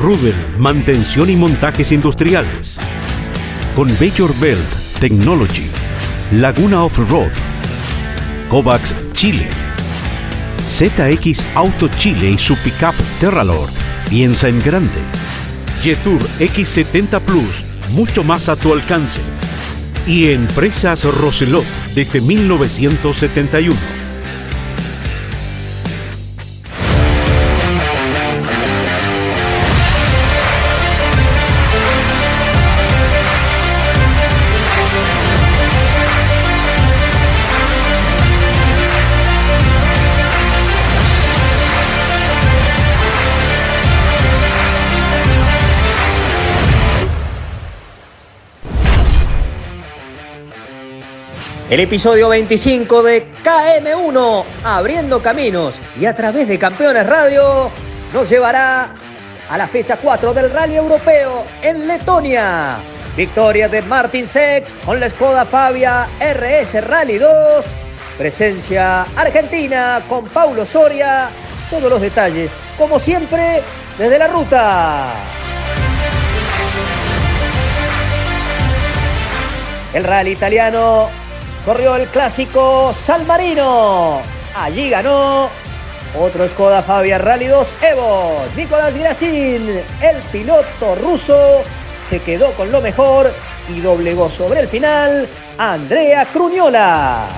Rubel, mantención y montajes industriales. Con Bayor Belt Technology. Laguna Off-Road. Kovacs Chile. ZX Auto Chile y su pickup Terralord. Piensa en grande. Jetour X70 Plus, mucho más a tu alcance. Y Empresas Roselot desde 1971. El episodio 25 de KM1, Abriendo Caminos, y a través de Campeones Radio, nos llevará a la fecha 4 del Rally Europeo en Letonia. Victoria de Martin Sex con la Skoda Fabia RS Rally 2. Presencia argentina con Paulo Soria. Todos los detalles, como siempre, desde la ruta. El rally italiano corrió el clásico San Marino. Allí ganó otro Skoda Fabia Rally 2 Evo. Nicolás Gracin, el piloto ruso, se quedó con lo mejor y doblegó sobre el final Andrea Cruñola.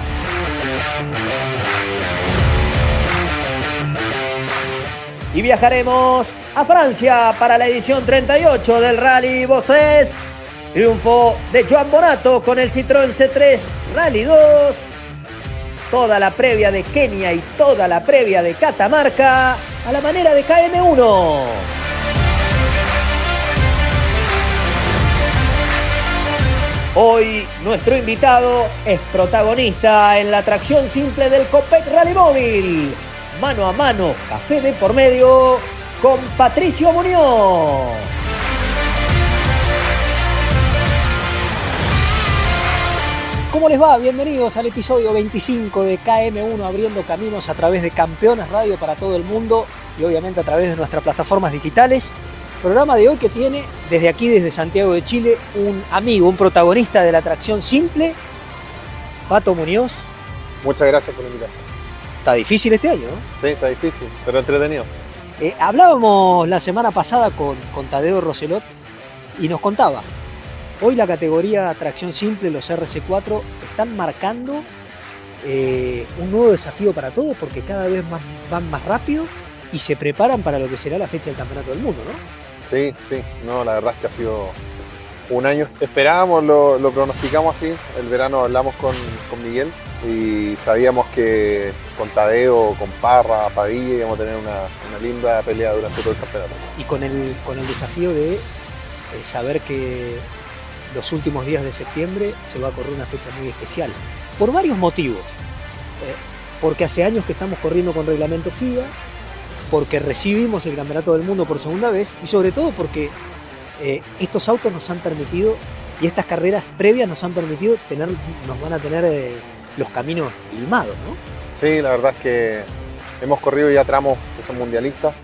Y viajaremos a Francia para la edición 38 del Rally Bosses Triunfo de Joan Bonato con el Citroën C3 Rally 2. Toda la previa de Kenia y toda la previa de Catamarca a la manera de KM1. Hoy nuestro invitado es protagonista en la atracción simple del Copec Rally Móvil. Mano a mano, café de por medio con Patricio Muñoz. ¿Cómo les va? Bienvenidos al episodio 25 de KM1 Abriendo Caminos a través de Campeones Radio para todo el mundo y obviamente a través de nuestras plataformas digitales. Programa de hoy que tiene desde aquí, desde Santiago de Chile, un amigo, un protagonista de la atracción simple, Pato Muñoz. Muchas gracias por la invitación. Está difícil este año, ¿no? Sí, está difícil, pero entretenido. Eh, hablábamos la semana pasada con, con Tadeo Roselot y nos contaba Hoy la categoría tracción simple, los RC4, están marcando eh, un nuevo desafío para todos porque cada vez más, van más rápido y se preparan para lo que será la fecha del Campeonato del Mundo, ¿no? Sí, sí, no, la verdad es que ha sido un año. Esperábamos, lo, pronosticamos así. El verano hablamos con, Miguel y sabíamos que con Tadeo, con Parra, Padilla íbamos a tener una, linda pelea durante todo el campeonato. Y con el, con el desafío de eh, saber que los últimos días de septiembre se va a correr una fecha muy especial, por varios motivos. Eh, porque hace años que estamos corriendo con reglamento FIBA, porque recibimos el Campeonato del Mundo por segunda vez y sobre todo porque eh, estos autos nos han permitido y estas carreras previas nos han permitido tener, nos van a tener eh, los caminos limados, ¿no? Sí, la verdad es que hemos corrido ya tramos que son mundialistas,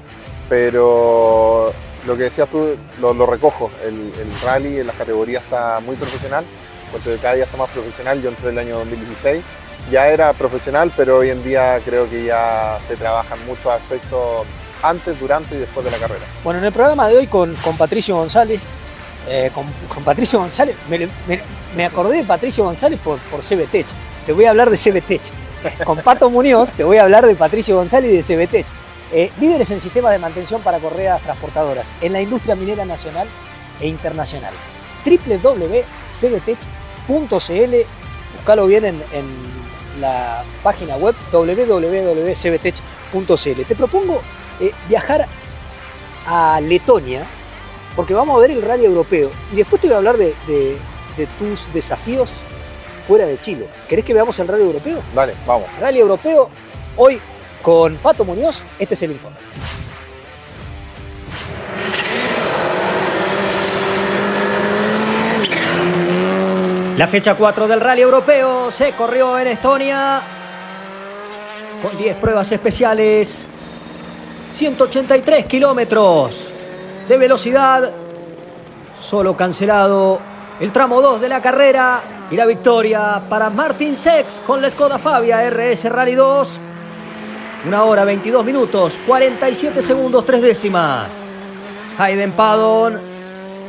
pero lo que decías tú lo, recojo. El, rally en las categorías está muy profesional, porque cada día está más profesional. Yo entré el año 2016, ya era profesional, pero hoy en día creo que ya se trabajan muchos aspectos antes, durante y después de la carrera. Bueno, en el programa de hoy con, Patricio González, eh, con, Patricio González, me, acordé de Patricio González por, por CBTech. Te voy a hablar de CBTech. Con Pato Muñoz te voy a hablar de Patricio González y de CBTech. Eh, líderes en sistemas de mantención para correas transportadoras en la industria minera nacional e internacional. www.cbtech.cl, buscalo bien en, la página web www.cbtech.cl. Te propongo eh, viajar a Letonia porque vamos a ver el rally europeo. Y después te voy a hablar de, de- de tus desafíos fuera de Chile. ¿Querés que veamos el rally europeo? Dale, vamos. Rally europeo, hoy con Pato Muñoz, este es el informe. La fecha 4 del Rally Europeo se corrió en Estonia con 10 pruebas especiales, 183 kilómetros de velocidad, solo cancelado el tramo 2 de la carrera y la victoria para Martin Sex con la Skoda Fabia RS Rally 2. Una hora 22 minutos, 47 segundos, 3 décimas. Hayden Paddon,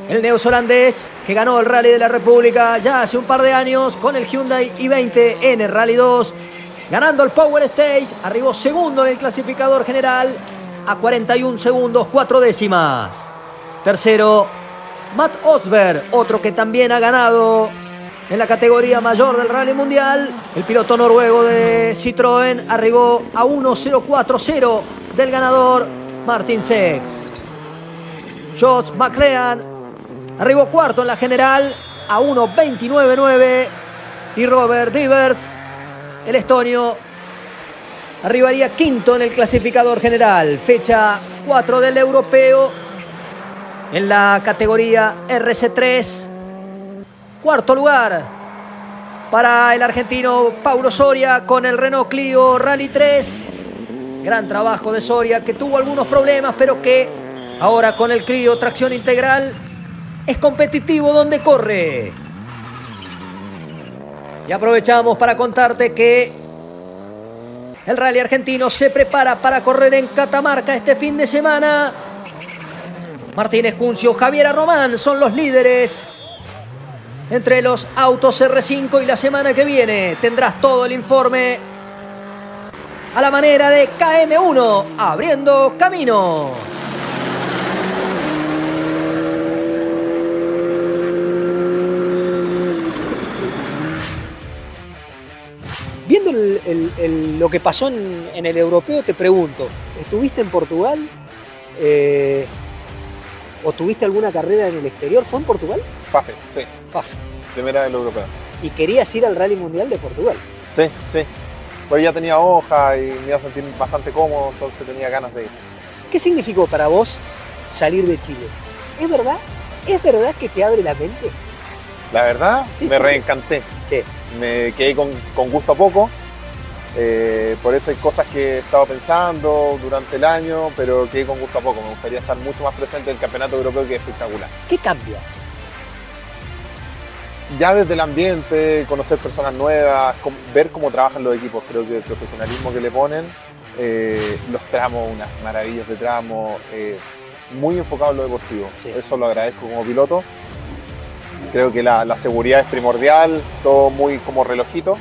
el neozelandés que ganó el Rally de la República ya hace un par de años con el Hyundai i20 en el Rally 2, ganando el Power Stage, arribó segundo en el clasificador general a 41 segundos, 4 décimas. Tercero, Matt Osberg, otro que también ha ganado en la categoría mayor del Rally Mundial. El piloto noruego de Citroën arribó a 1.040 del ganador Martin Sex. Josh McLean arribó cuarto en la general a 1.29.9 y Robert Divers, el estonio, arribaría quinto en el clasificador general. Fecha 4 del europeo en la categoría RC3. Cuarto lugar para el argentino Paulo Soria con el Renault Clio Rally 3. Gran trabajo de Soria que tuvo algunos problemas, pero que ahora con el Clio tracción integral es competitivo donde corre. Y aprovechamos para contarte que el rally argentino se prepara para correr en Catamarca este fin de semana. Martínez Cuncio, Javiera Román son los líderes entre los autos R5 y la semana que viene tendrás todo el informe a la manera de KM1 abriendo camino. Viendo lo que pasó en, en el europeo, te pregunto, ¿estuviste en Portugal? Eh, ¿O tuviste alguna carrera en el exterior? ¿Fue en Portugal? Fafe, sí. FAF. Primera del europeo. Y querías ir al Rally Mundial de Portugal. Sí, sí. Pues ya tenía hoja y me iba a sentir bastante cómodo, entonces tenía ganas de ir. ¿Qué significó para vos salir de Chile? ¿Es verdad? ¿Es verdad que te abre la mente? La verdad, Sí, me sí. reencanté. Sí. Me quedé con, con gusto a poco. Eh, por eso hay cosas que he estado pensando durante el año, pero quedé con gusto a poco. Me gustaría estar mucho más presente en el campeonato europeo que es espectacular. ¿Qué cambia? Ya desde el ambiente, conocer personas nuevas, ver cómo trabajan los equipos, creo que el profesionalismo que le ponen, eh, los tramos, unas maravillas de tramos, eh, muy enfocado en lo deportivo. Sí. Eso lo agradezco como piloto. Creo que la, la seguridad es primordial, todo muy como relojito.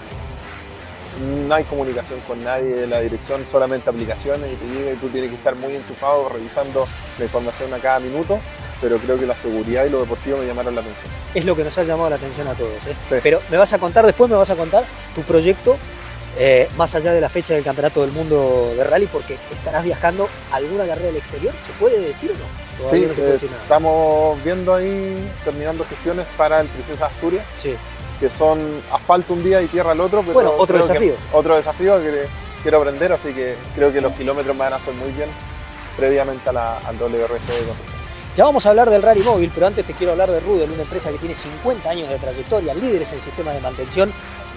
No hay comunicación con nadie de la dirección, solamente aplicaciones y te llega y tú tienes que estar muy enchufado revisando la información a cada minuto, pero creo que la seguridad y lo deportivo me llamaron la atención. Es lo que nos ha llamado la atención a todos. ¿eh? Sí. Pero me vas a contar, después me vas a contar tu proyecto eh, más allá de la fecha del Campeonato del Mundo de Rally, porque estarás viajando a alguna carrera del exterior. ¿Se puede decir o no? Todavía Sí, no se puede eh, decir nada. estamos viendo ahí, terminando gestiones para el Princesa Asturias, Sí. Que son asfalto un día y tierra el otro. Pero Bueno, otro creo que- desafío. otro desafío que quiero aprender, así que creo que los kilómetros me van a hacer muy bien previamente a la, al WRC. Ya vamos a hablar del Rally Móvil, pero antes te quiero hablar de Rudel, una empresa que tiene 50 años de trayectoria, líderes en sistemas de mantención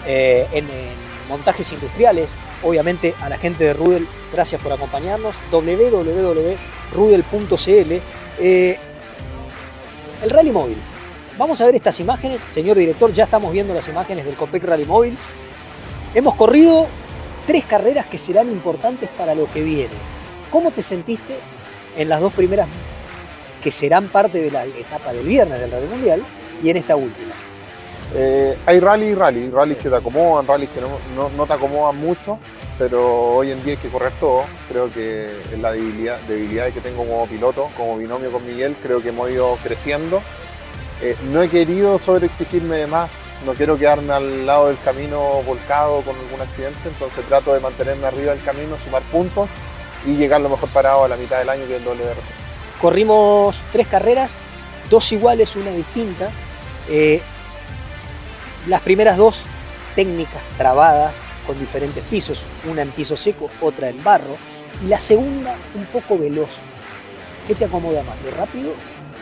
eh, en, en montajes industriales. Obviamente a la gente de Rudel, gracias por acompañarnos. www.rudel.cl. Eh, el Rally Móvil. Vamos a ver estas imágenes, señor director, ya estamos viendo las imágenes del Copec Rally Móvil. Hemos corrido tres carreras que serán importantes para lo que viene. ¿Cómo te sentiste en las dos primeras que serán parte de la etapa del viernes del Rally Mundial y en esta última? Eh, hay rally y rally, rallies que te acomodan, rallies que no, no- no te acomodan mucho, pero hoy en día hay que correr todo. Creo que es la debilidad, debilidad que tengo como piloto, como binomio con Miguel, creo que hemos ido creciendo. Eh, no he querido sobreexigirme de más, no quiero quedarme al lado del camino volcado con algún accidente, entonces trato de mantenerme arriba del camino, sumar puntos y llegar lo mejor parado a la mitad del año que el WRC. Corrimos tres carreras dos iguales, una distinta. Eh, las primeras dos técnicas trabadas con diferentes pisos, una en piso seco, otra en barro, y la segunda un poco veloz. ¿Qué te acomoda más, lo rápido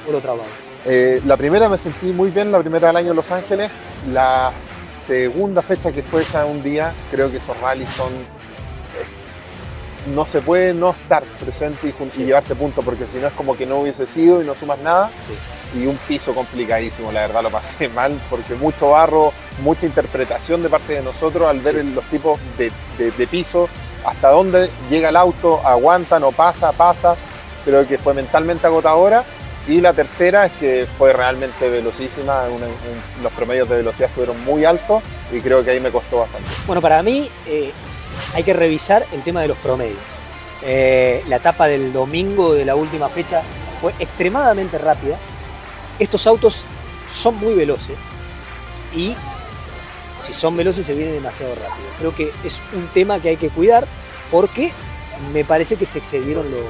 o lo trabado? Eh, la primera me sentí muy bien, la primera del año en Los Ángeles. La segunda fecha que fue esa un día, creo que esos rallies son no se puede no estar presente y, llevarte punto, porque si no es como que no hubiese sido y no sumas nada. Y un piso complicadísimo, la verdad lo pasé mal, porque mucho barro, mucha interpretación de parte de nosotros al ver los tipos de, piso, hasta dónde llega el auto, aguanta, no pasa, pasa. Creo que fue mentalmente agotadora. Y la tercera es que fue realmente velocísima, los promedios de velocidad fueron muy altos y creo que ahí me costó bastante. Bueno, para mí eh, hay que revisar el tema de los promedios. Eh, la etapa del domingo de la última fecha fue extremadamente rápida. Estos autos son muy veloces y si son veloces se viene demasiado rápido. Creo que es un tema que hay que cuidar porque me parece que se excedieron los,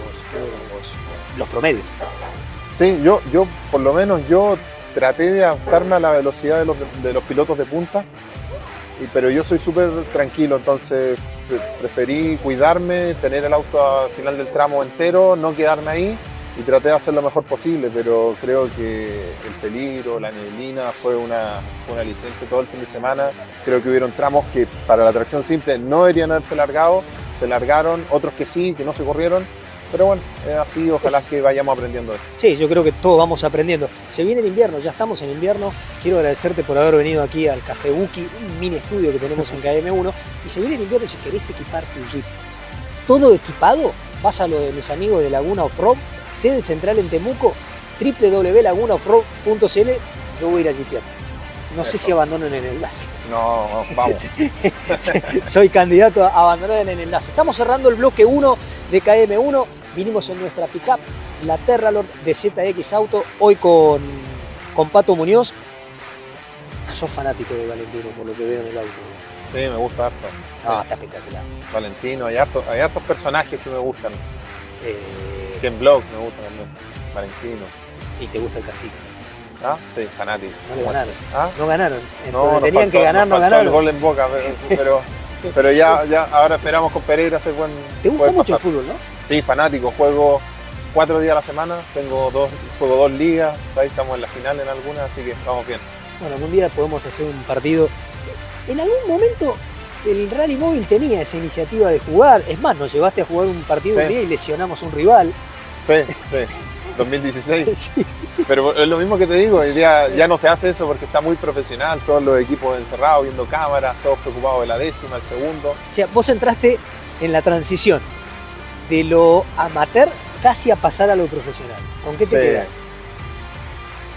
los, promedios. Sí, yo, yo por lo menos yo traté de adaptarme a la velocidad de los, pilotos de punta, pero yo soy súper tranquilo, entonces preferí cuidarme, tener el auto al final del tramo entero, no quedarme ahí y traté de hacer lo mejor posible, pero creo que el peligro, la neblina fue una, una licencia todo el fin de semana. Creo que hubieron tramos que para la tracción simple no deberían haberse largado, se largaron, otros que sí, que no se corrieron pero bueno, es así, ojalá que vayamos aprendiendo esto. Sí, yo creo que todos vamos aprendiendo. Se viene el invierno, ya estamos en invierno. Quiero agradecerte por haber venido aquí al Café Buki, un mini estudio que tenemos en KM1. Y se viene el invierno si querés equipar tu Jeep. Todo equipado, vas a lo de mis amigos de Laguna Offroad, sede central en Temuco, www.lagunaoffroad.cl. Yo voy a ir a Jeepear. No sé si abandonan el enlace. No, vamos. Soy candidato a abandonar en el enlace. Estamos cerrando el bloque 1 de KM1 vinimos en nuestra pickup, la Terralord de ZX Auto, hoy con, con Pato Muñoz. Sos fanático de Valentino por lo que veo en el auto. Sí, me gusta harto. Ah, está espectacular. Valentino, hay hartos, hay hartos personajes que me gustan. Eh... Block me gusta también. Valentino. ¿Y te gusta el cacique? Ah, sí, fanático. No le ganaron. ¿Ah? No ganaron. No, tenían que ganar, no ganaron. el gol en boca, pero, pero, ya, ya ahora esperamos con Pereira hacer buen. ¿Te gusta mucho el fútbol, no? Sí, fanático, juego cuatro días a la semana, tengo dos, juego dos ligas, ahí estamos en la final en algunas, así que estamos bien. Bueno, algún día podemos hacer un partido. En algún momento el Rally Móvil tenía esa iniciativa de jugar, es más, nos llevaste a jugar un partido un día y lesionamos a un rival. Sí, sí. 2016. sí. Pero es lo mismo que te digo, hoy día ya no se hace eso porque está muy profesional, todos los equipos encerrados, viendo cámaras, todos preocupados de la décima, el segundo. O sea, vos entraste en la transición de lo amateur casi a pasar a lo profesional. ¿Con qué te quedas?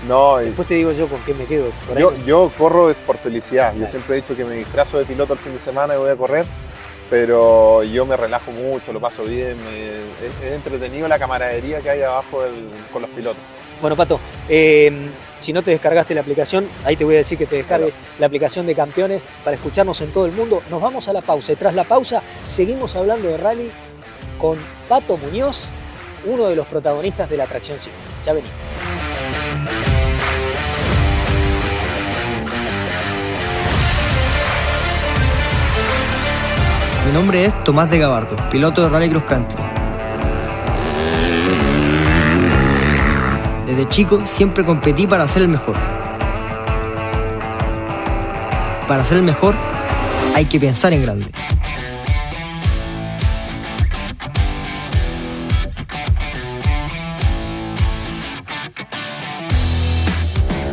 No, Después te digo yo con qué me quedo. yo, corro por felicidad. Yo siempre he dicho que me disfrazo de piloto el fin de semana y voy a correr, pero yo me relajo mucho, lo paso bien. es, entretenido la camaradería que hay abajo con los pilotos. Bueno, Pato, em, si no te descargaste la aplicación, ahí te voy a decir que te descargues la aplicación de campeones para escucharnos en todo el mundo. Nos vamos a la pausa y tras la pausa seguimos hablando de rally con Pato Muñoz, uno de los protagonistas de la atracción 5. Ya venimos. Mi nombre es Tomás de Gabardo, piloto de Rally Cross Country. Desde chico siempre competí para ser el mejor. Para ser el mejor hay que pensar en grande.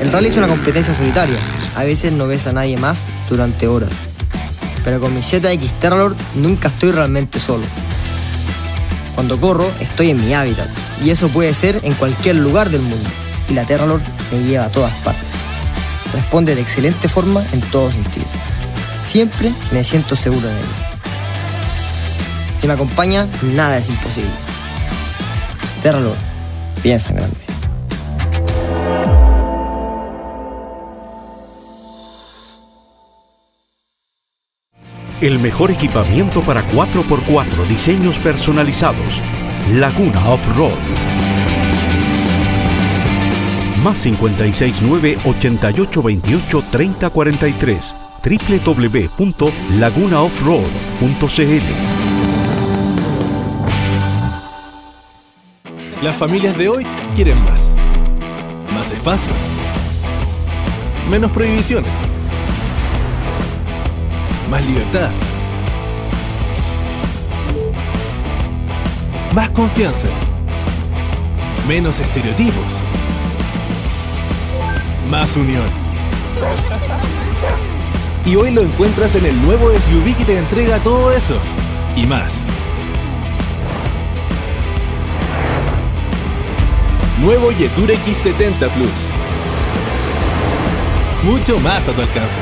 El rally es una competencia solitaria, a veces no ves a nadie más durante horas. Pero con mi ZX Terralord nunca estoy realmente solo. Cuando corro, estoy en mi hábitat, y eso puede ser en cualquier lugar del mundo, y la Terralord me lleva a todas partes. Responde de excelente forma en todo sentido. Siempre me siento seguro en ella. Si me acompaña, nada es imposible. Terralord, piensa en grande. El mejor equipamiento para 4x4 diseños personalizados. Laguna Off-Road. Más 569-8828-3043 www.lagunaoffroad.cl Las familias de hoy quieren más. Más espacio. Menos prohibiciones. Más libertad. Más confianza. Menos estereotipos. Más unión. Y hoy lo encuentras en el nuevo SUV que te entrega todo eso. Y más. Nuevo Yetur X70 Plus. Mucho más a tu alcance.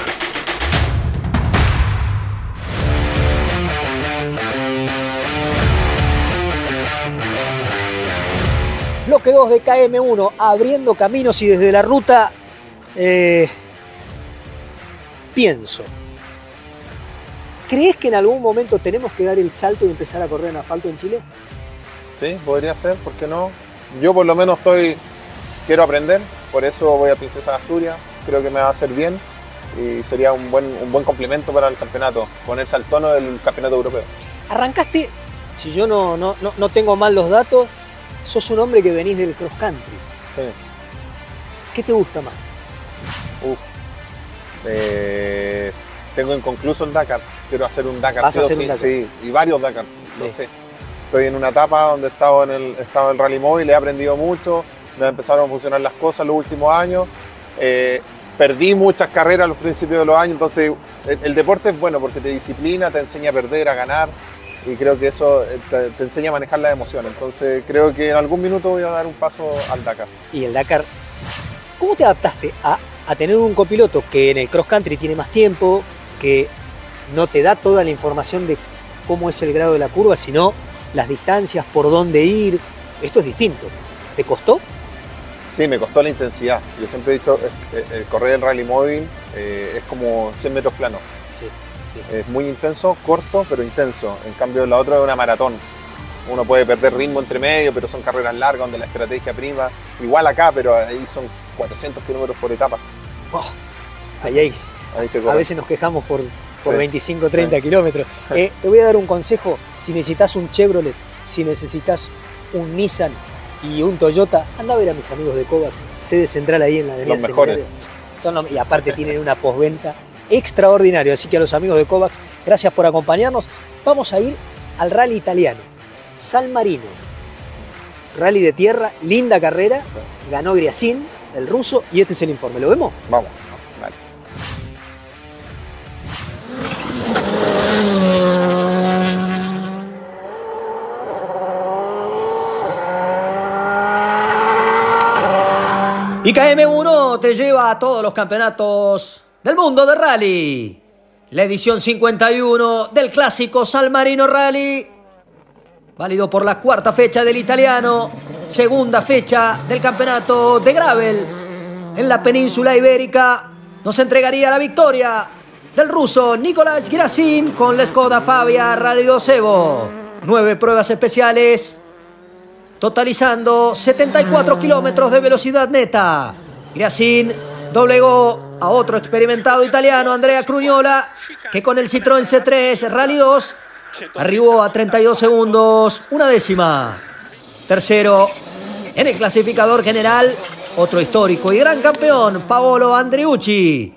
Bloque 2 de KM1, abriendo caminos y desde la ruta eh, pienso. ¿Crees que en algún momento tenemos que dar el salto y empezar a correr en asfalto en Chile? Sí, podría ser, ¿por qué no? Yo por lo menos estoy, quiero aprender, por eso voy a Princesa de Asturias, creo que me va a hacer bien y sería un buen, un buen complemento para el campeonato, ponerse al tono del campeonato europeo. Arrancaste, si yo no, no, no, no tengo mal los datos, sos un hombre que venís del cross country. Sí. ¿Qué te gusta más? Uf. Eh, tengo inconcluso el Dakar. Quiero hacer un Dakar. ¿Vas a hacer sí, un Dakar? Sí, y varios Dakar. No sé. estoy en una etapa donde he estado en el, he estado en el rally móvil, he aprendido mucho, me empezaron a funcionar las cosas los últimos años. Eh, perdí muchas carreras a los principios de los años, entonces el, el deporte es bueno porque te disciplina, te enseña a perder, a ganar y creo que eso eh, te, te enseña a manejar las emociones. Entonces creo que en algún minuto voy a dar un paso al Dakar. Y el Dakar, ¿cómo te adaptaste a, a tener un copiloto que en el cross country tiene más tiempo, que no te da toda la información de cómo es el grado de la curva, sino las distancias, por dónde ir? Esto es distinto. ¿Te costó? Sí, me costó la intensidad. Yo siempre he visto eh, eh, correr el rally móvil eh, es como 100 metros planos. Es muy intenso, corto, pero intenso. En cambio, la otra es una maratón. Uno puede perder ritmo entre medio, pero son carreras largas donde la estrategia prima. Igual acá, pero ahí son 400 kilómetros por etapa. Oh, ahí hay. Ahí te A veces nos quejamos por, por Sí, 25 30 sí. kilómetros. Eh, te voy a dar un consejo. Si necesitas un Chevrolet, si necesitas un Nissan y un Toyota, anda a ver a mis amigos de Kovacs, sede central ahí en la avenida Los mejores. Seminario. Son los- y aparte tienen una postventa extraordinaria. Así que a los amigos de Kovacs, gracias por acompañarnos. Vamos a ir al rally italiano, San Marino. Rally de tierra, linda carrera, ganó Griasin, el ruso, y este es el informe. ¿Lo vemos? Vamos. Y KM1 te lleva a todos los campeonatos del mundo de rally. La edición 51 del clásico San Marino Rally. Válido por la cuarta fecha del italiano. Segunda fecha del campeonato de Gravel. En la península ibérica nos entregaría la victoria del ruso Nicolás Grasin con la Skoda Fabia Rally 2 Evo. Nueve pruebas especiales totalizando 74 kilómetros de velocidad neta. Griasin doblegó a otro experimentado italiano, Andrea Crugnola, que con el Citroën C3 Rally 2 arribó a 32 segundos, una décima. Tercero, en el clasificador general, otro histórico y gran campeón, Paolo Andreucci,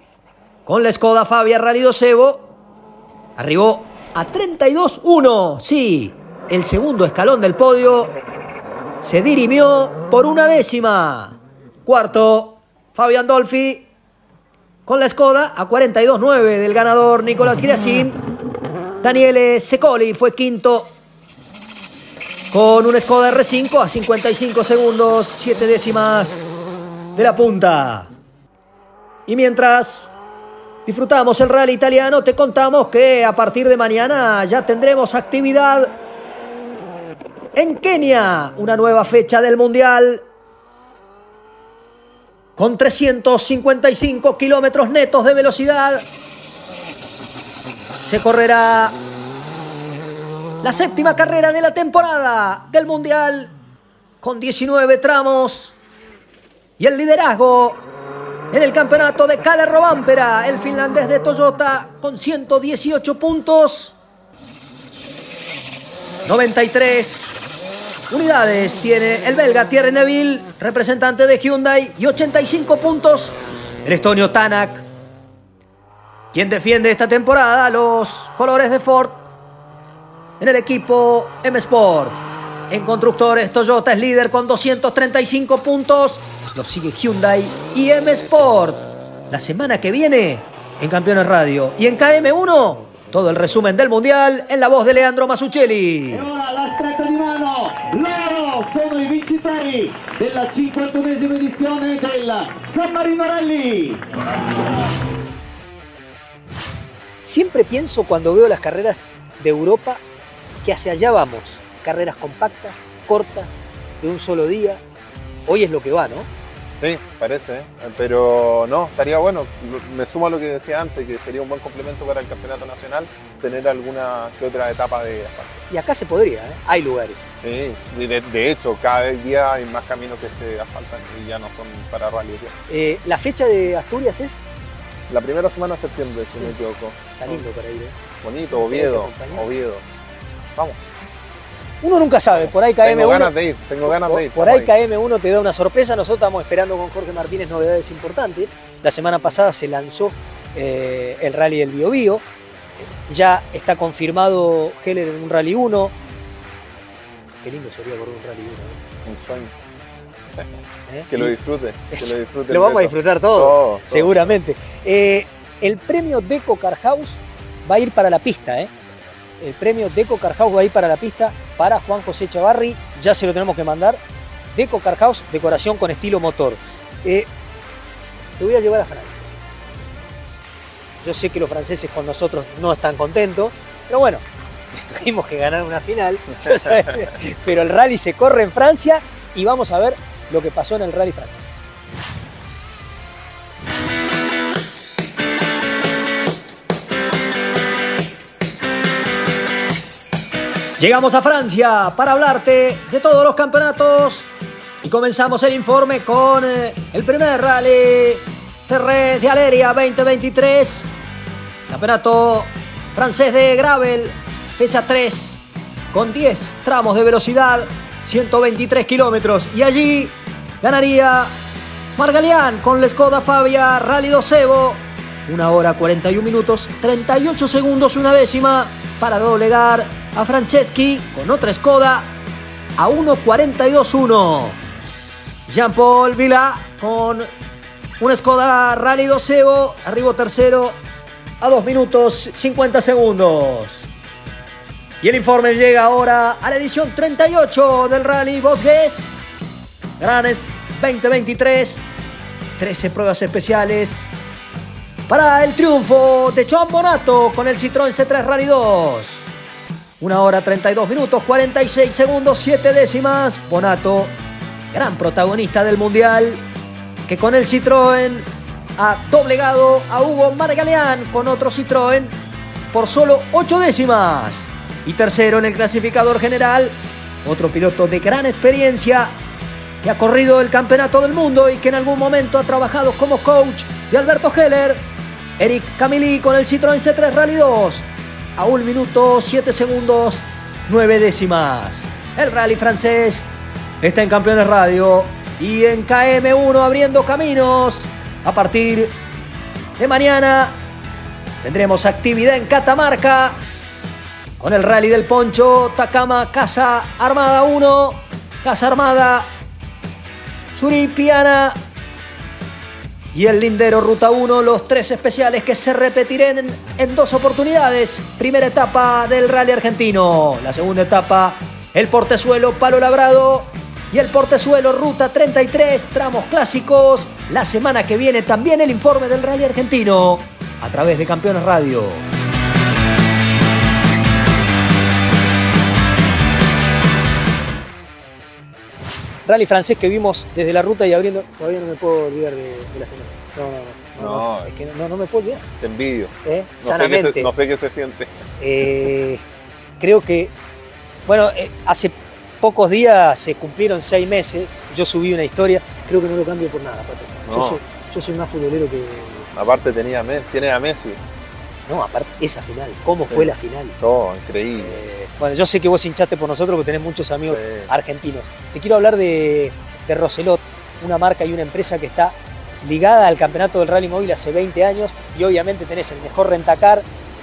con la Skoda Fabia Rally 2 Evo, arribó a 32-1, sí, el segundo escalón del podio se dirimió por una décima. Cuarto, Fabián Dolfi con la Skoda a 42.9 del ganador Nicolás Griasin. Daniele Secoli fue quinto con un Skoda R5 a 55 segundos, 7 décimas de la punta. Y mientras disfrutamos el rally italiano, te contamos que a partir de mañana ya tendremos actividad en Kenia, una nueva fecha del Mundial. Con 355 kilómetros netos de velocidad. Se correrá la séptima carrera de la temporada del Mundial. Con 19 tramos. Y el liderazgo en el campeonato de Kalle Robampera, el finlandés de Toyota, con 118 puntos. 93 unidades tiene el belga Thierry Neville, representante de Hyundai, y 85 puntos el estonio Tanak, quien defiende esta temporada los colores de Ford en el equipo M Sport. En constructores, Toyota es líder con 235 puntos. Lo sigue Hyundai y M Sport. La semana que viene en Campeones Radio y en KM1, todo el resumen del Mundial en la voz de Leandro Masuccelli. Loro sono i vincitori della 51esima edizione del San Marino Rally. Siempre pienso cuando veo las carreras de Europa que hacia allá vamos. Carreras compactas, cortas, de un solo día. Hoy es lo que va, ¿no? Sí, parece, ¿eh? pero no, estaría bueno. Me sumo a lo que decía antes, que sería un buen complemento para el campeonato nacional tener alguna que otra etapa de asfalto. Y acá se podría, ¿eh? Hay lugares. Sí, y de, de hecho, cada día hay más caminos que se asfaltan y ya no son para rally. Eh, ¿La fecha de Asturias es? La primera semana de septiembre, si no me equivoco. Está lindo para ir, ¿eh? Bonito, Oviedo. Oviedo. Vamos. Uno nunca sabe, por ahí KM1. Tengo ganas de ir, tengo ganas de ir. por ahí KM1 te da una sorpresa. Nosotros estamos esperando con Jorge Martínez novedades importantes. La semana pasada se lanzó eh, el rally del Biobío. Ya está confirmado Heller en un rally 1. qué lindo sería correr un rally uno. ¿no? Un sueño. ¿Eh? Que lo disfrute. Que lo disfrute. Lo vamos a disfrutar todo, Todo, todo. seguramente. Eh, el premio Deco Car House va a ir para la pista, ¿eh? El premio Deco Car House va a ir para la pista para Juan José Chavarri. Ya se lo tenemos que mandar. Deco Car House, decoración con estilo motor. Eh, te voy a llevar a Francia. Yo sé que los franceses con nosotros no están contentos, pero bueno, tuvimos que ganar una final. pero el rally se corre en Francia y vamos a ver lo que pasó en el rally francés. Llegamos a Francia para hablarte de todos los campeonatos y comenzamos el informe con eh, el primer rally Terre de Aleria 2023, campeonato francés de gravel, fecha 3, con 10 tramos de velocidad, 123 kilómetros. Y allí ganaría Margalián con la Skoda Fabia Rally 2 Evo, 1 hora 41 minutos, 38 segundos, una décima para doblegar a Franceschi con otra Skoda a 1.42.1. Jean-Paul Vila con una Skoda Rally 2 Evo, arribo tercero a 2 minutos 50 segundos. Y el informe llega ahora a la edición 38 del Rally Bosques. Granes 2023. 13 pruebas especiales para el triunfo de Joan Bonato con el Citroën C3 Rally 2. Una hora 32 minutos 46 segundos 7 décimas. Bonato, gran protagonista del Mundial, que con el Citroën ha doblegado a Hugo Margaleán con otro Citroën por solo 8 décimas. Y tercero en el clasificador general, otro piloto de gran experiencia que ha corrido el campeonato del mundo y que en algún momento ha trabajado como coach de Alberto Heller, Eric Camilli con el Citroën C3 Rally 2 a 1 minuto 7 segundos 9 décimas. El rally francés está en Campeones Radio y en KM1 abriendo caminos. A partir de mañana tendremos actividad en Catamarca con el rally del Poncho, Takama, Casa Armada 1, Casa Armada, Suripiana y el Lindero Ruta 1, los tres especiales que se repetirán en, en dos oportunidades. Primera etapa del rally argentino, la segunda etapa el Portezuelo Palo Labrado y el Portezuelo Ruta 33, tramos clásicos. La semana que viene también el informe del rally argentino a través de Campeones Radio. Rally francés que vimos desde la ruta y abriendo, todavía no me puedo olvidar de, de la final. No, no, no. no, No. es que no, no me puedo olvidar. Te envidio. ¿eh? No sé, qué se, no sé qué se siente. Eh, creo que, bueno, eh, hace pocos días se cumplieron seis meses. Yo subí una historia, creo que no lo cambio por nada, Pato. Yo, soy, yo soy más futbolero que. Aparte tenía tiene a Messi. No, aparte, esa final, ¿cómo Sí. fue la final? Todo, increíble. Eh, bueno, yo sé que vos hinchaste por nosotros porque tenés muchos amigos Sí. argentinos. Te quiero hablar de, de Roselot, una marca y una empresa que está ligada al campeonato del rally móvil hace 20 años y obviamente tenés el mejor rentacar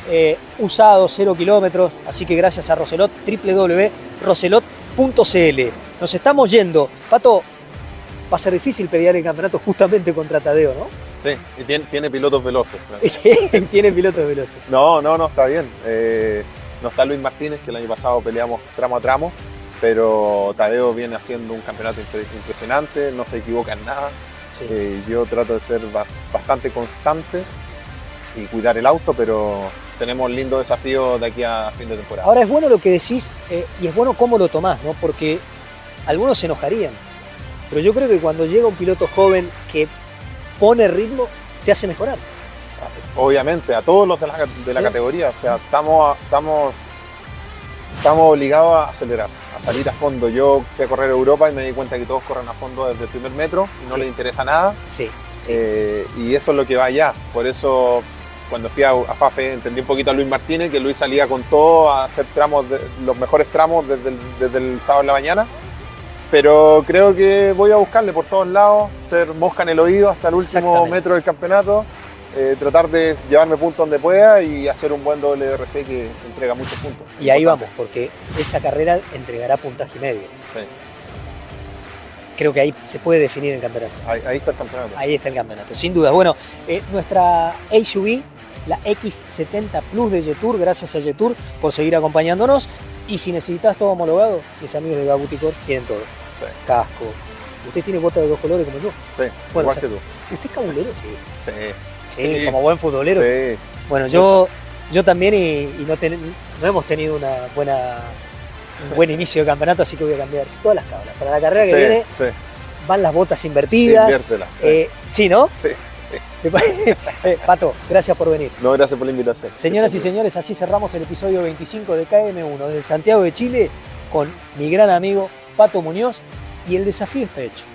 eh, usado, cero kilómetros. Así que gracias a Roselot, www.roselot.cl. Nos estamos yendo. Pato, va a ser difícil pelear el campeonato justamente contra Tadeo, ¿no? Sí, y tiene, tiene pilotos veloces. claro. Sí, Tiene pilotos veloces. No, no, no, está bien. Eh, no está Luis Martínez, que el año pasado peleamos tramo a tramo, pero Tadeo viene haciendo un campeonato impre- impresionante, no se equivoca en nada. Sí. Eh, yo trato de ser ba- bastante constante y cuidar el auto, pero tenemos lindo desafío de aquí a fin de temporada. Ahora es bueno lo que decís eh, y es bueno cómo lo tomás, ¿no? Porque algunos se enojarían. Pero yo creo que cuando llega un piloto joven que pone ritmo, te hace mejorar. Obviamente, a todos los de la, de la Sí. categoría, o sea, estamos, estamos, estamos obligados a acelerar, a salir a fondo. Yo fui a correr Europa y me di cuenta que todos corren a fondo desde el primer metro y no Sí. les interesa nada. Sí, sí. Eh, y eso es lo que va allá. Por eso, cuando fui a, a FAFE, entendí un poquito a Luis Martínez, que Luis salía con todo a hacer tramos, de- los mejores tramos desde el, desde el sábado en la mañana. Pero creo que voy a buscarle por todos lados, ser mosca en el oído hasta el último metro del campeonato eh, tratar de llevarme puntos donde pueda y hacer un buen WRC que entrega muchos puntos. Y ahí vamos, porque esa carrera entregará puntaje medio. Sí. Creo que ahí se puede definir el campeonato. Ahí, ahí está el campeonato. Ahí está el campeonato, sin duda. Bueno, eh, nuestra SUV, la X70 Plus de Jetour, gracias a Jetour por seguir acompañándonos. Y si necesitas todo homologado, mis amigos de Gabuticor tienen todo. Casco. Usted tiene botas de dos colores como yo. Sí, Bueno, igual o sea, que tú. ¿Usted es cabulero? Sí. Sí. Sí, como buen futbolero. Sí. Bueno, yo, yo también y, y no, ten- no hemos tenido una buena, un buen inicio de campeonato, así que voy a cambiar todas las cablas. Para la carrera que viene van las botas invertidas. Sí, inviértelas, sí. Eh, sí, ¿no? Sí, sí. Eh, Pato, gracias por venir. No, gracias por la invitación. Señoras y señores, así cerramos el episodio 25 de KM1 desde Santiago de Chile con mi gran amigo Pato Muñoz y el desafío está hecho.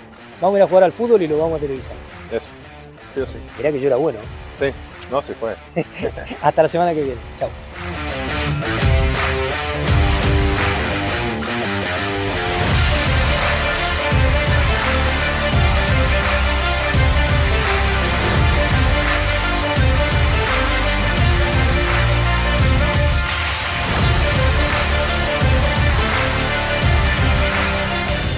Vamos a ir a jugar al fútbol y lo vamos a televisar. Eso, sí o sí. Mirá que yo era bueno. Sí, no, sí fue. Hasta la semana que viene. Chao.